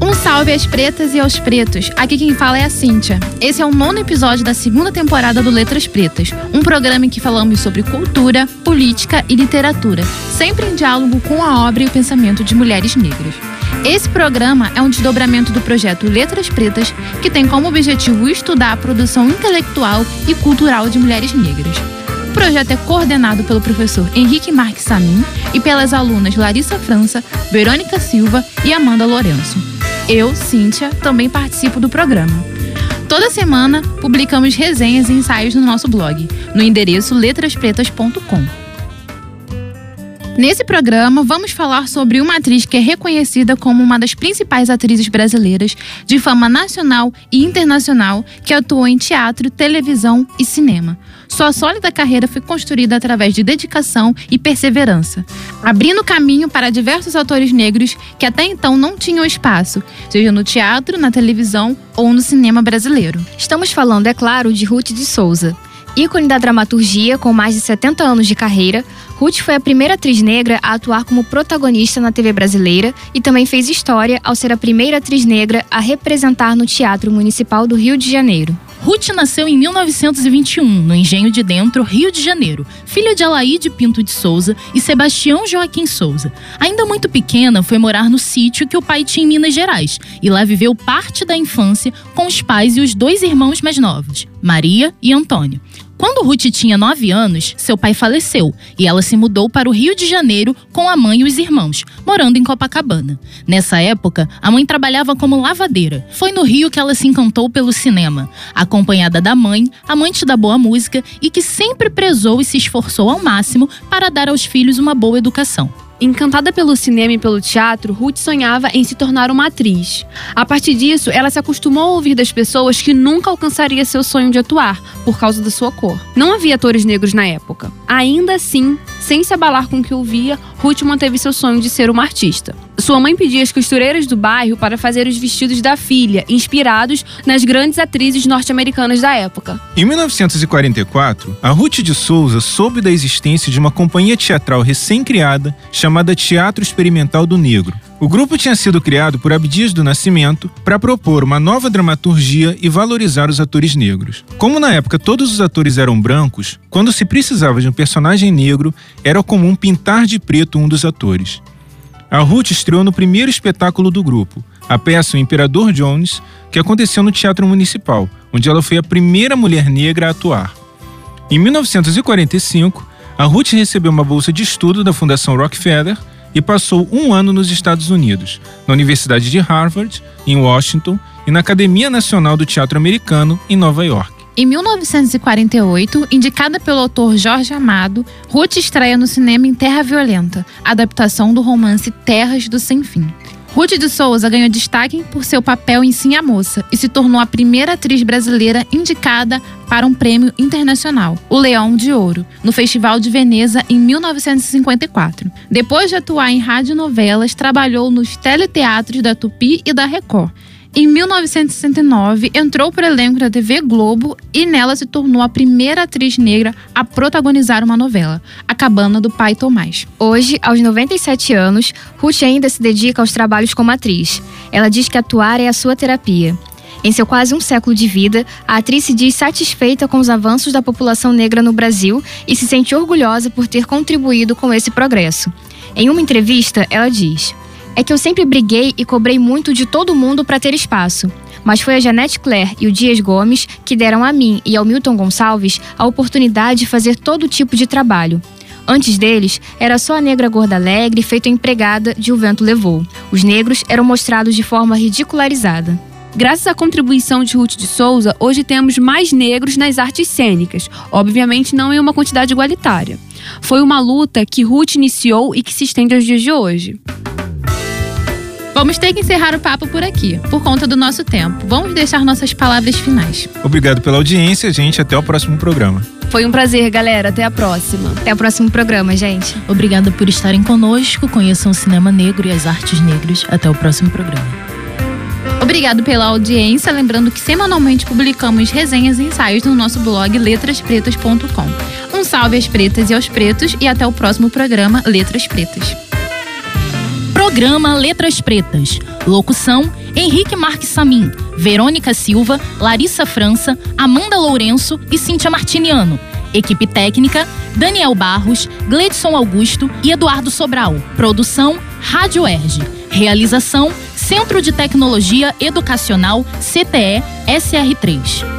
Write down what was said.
Um salve às pretas e aos pretos. Aqui quem fala é a Cíntia. Esse é o nono episódio da segunda temporada do Letras Pretas, um programa em que falamos sobre cultura, política e literatura, sempre em diálogo com a obra e o pensamento de mulheres negras. Esse programa é um desdobramento do projeto Letras Pretas, que tem como objetivo estudar a produção intelectual e cultural de mulheres negras. O projeto é coordenado pelo professor Henrique Marques Samin e pelas alunas Larissa França, Verônica Silva e Amanda Lourenço. Eu, Cíntia, também participo do programa. Toda semana publicamos resenhas e ensaios no nosso blog, no endereço letraspretas.com. Nesse programa, vamos falar sobre uma atriz que é reconhecida como uma das principais atrizes brasileiras de fama nacional e internacional que atuou em teatro, televisão e cinema. Sua sólida carreira foi construída através de dedicação e perseverança, abrindo caminho para diversos atores negros que até então não tinham espaço, seja no teatro, na televisão ou no cinema brasileiro. Estamos falando, é claro, de Ruth de Souza. Ícone da dramaturgia, com mais de 70 anos de carreira, Ruth foi a primeira atriz negra a atuar como protagonista na TV brasileira e também fez história ao ser a primeira atriz negra a representar no Teatro Municipal do Rio de Janeiro. Ruth nasceu em 1921, no Engenho de Dentro, Rio de Janeiro, filha de Alaide Pinto de Souza e Sebastião Joaquim Souza. Ainda muito pequena, foi morar no sítio que o pai tinha em Minas Gerais e lá viveu parte da infância com os pais e os dois irmãos mais novos, Maria e Antônio. Quando Ruth tinha 9 anos, seu pai faleceu e ela se mudou para o Rio de Janeiro com a mãe e os irmãos, morando em Copacabana. Nessa época, a mãe trabalhava como lavadeira. Foi no Rio que ela se encantou pelo cinema, acompanhada da mãe, amante da boa música e que sempre prezou e se esforçou ao máximo para dar aos filhos uma boa educação. Encantada pelo cinema e pelo teatro, Ruth sonhava em se tornar uma atriz. A partir disso, ela se acostumou a ouvir das pessoas que nunca alcançaria seu sonho de atuar, por causa da sua cor. Não havia atores negros na época. Ainda assim, sem se abalar com o que ouvia, Ruth manteve seu sonho de ser uma artista. Sua mãe pedia as costureiras do bairro para fazer os vestidos da filha, inspirados nas grandes atrizes norte-americanas da época. Em 1944, a Ruth de Souza soube da existência de uma companhia teatral recém-criada chamada Teatro Experimental do Negro. O grupo tinha sido criado por Abdias do Nascimento para propor uma nova dramaturgia e valorizar os atores negros. Como na época todos os atores eram brancos, quando se precisava de um personagem negro, era comum pintar de preto um dos atores. A Ruth estreou no primeiro espetáculo do grupo, a peça O Imperador Jones, que aconteceu no Teatro Municipal, onde ela foi a primeira mulher negra a atuar. Em 1945, a Ruth recebeu uma bolsa de estudo da Fundação Rockefeller e passou um ano nos Estados Unidos, na Universidade de Harvard, em Washington e na Academia Nacional do Teatro Americano, em Nova York. Em 1948, indicada pelo autor Jorge Amado, Ruth estreia no cinema em Terra Violenta, adaptação do romance Terras do Sem Fim. Ruth de Souza ganhou destaque por seu papel em Sim a Moça e se tornou a primeira atriz brasileira indicada para um prêmio internacional, o Leão de Ouro, no Festival de Veneza em 1954. Depois de atuar em radionovelas, trabalhou nos teleteatros da Tupi e da Record em 1969, entrou para o elenco da TV Globo e nela se tornou a primeira atriz negra a protagonizar uma novela, A Cabana do Pai Tomás. Hoje, aos 97 anos, Ruth ainda se dedica aos trabalhos como atriz. Ela diz que atuar é a sua terapia. Em seu quase um século de vida, a atriz se diz satisfeita com os avanços da população negra no Brasil e se sente orgulhosa por ter contribuído com esse progresso. Em uma entrevista, ela diz: é que eu sempre briguei e cobrei muito de todo mundo para ter espaço. Mas foi a Janete Claire e o Dias Gomes que deram a mim e ao Milton Gonçalves a oportunidade de fazer todo tipo de trabalho. Antes deles, era só a negra gorda alegre feita empregada de O Vento Levou. Os negros eram mostrados de forma ridicularizada. Graças à contribuição de Ruth de Souza, hoje temos mais negros nas artes cênicas, obviamente não em uma quantidade igualitária. Foi uma luta que Ruth iniciou e que se estende aos dias de hoje. Vamos ter que encerrar o papo por aqui, por conta do nosso tempo. Vamos deixar nossas palavras finais. Obrigado pela audiência, gente. Até o próximo programa. Foi um prazer, galera. Até a próxima. Até o próximo programa, gente. Obrigada por estarem conosco. Conheçam o cinema negro e as artes negras. Até o próximo programa. Obrigado pela audiência. Lembrando que semanalmente publicamos resenhas e ensaios no nosso blog letraspretas.com. Um salve às pretas e aos pretos e até o próximo programa Letras Pretas. Programa Letras Pretas. Locução: Henrique Marques Samin, Verônica Silva, Larissa França, Amanda Lourenço e Cíntia Martiniano. Equipe técnica: Daniel Barros, Gleidson Augusto e Eduardo Sobral. Produção: Rádio Erge. Realização: Centro de Tecnologia Educacional CTE SR3.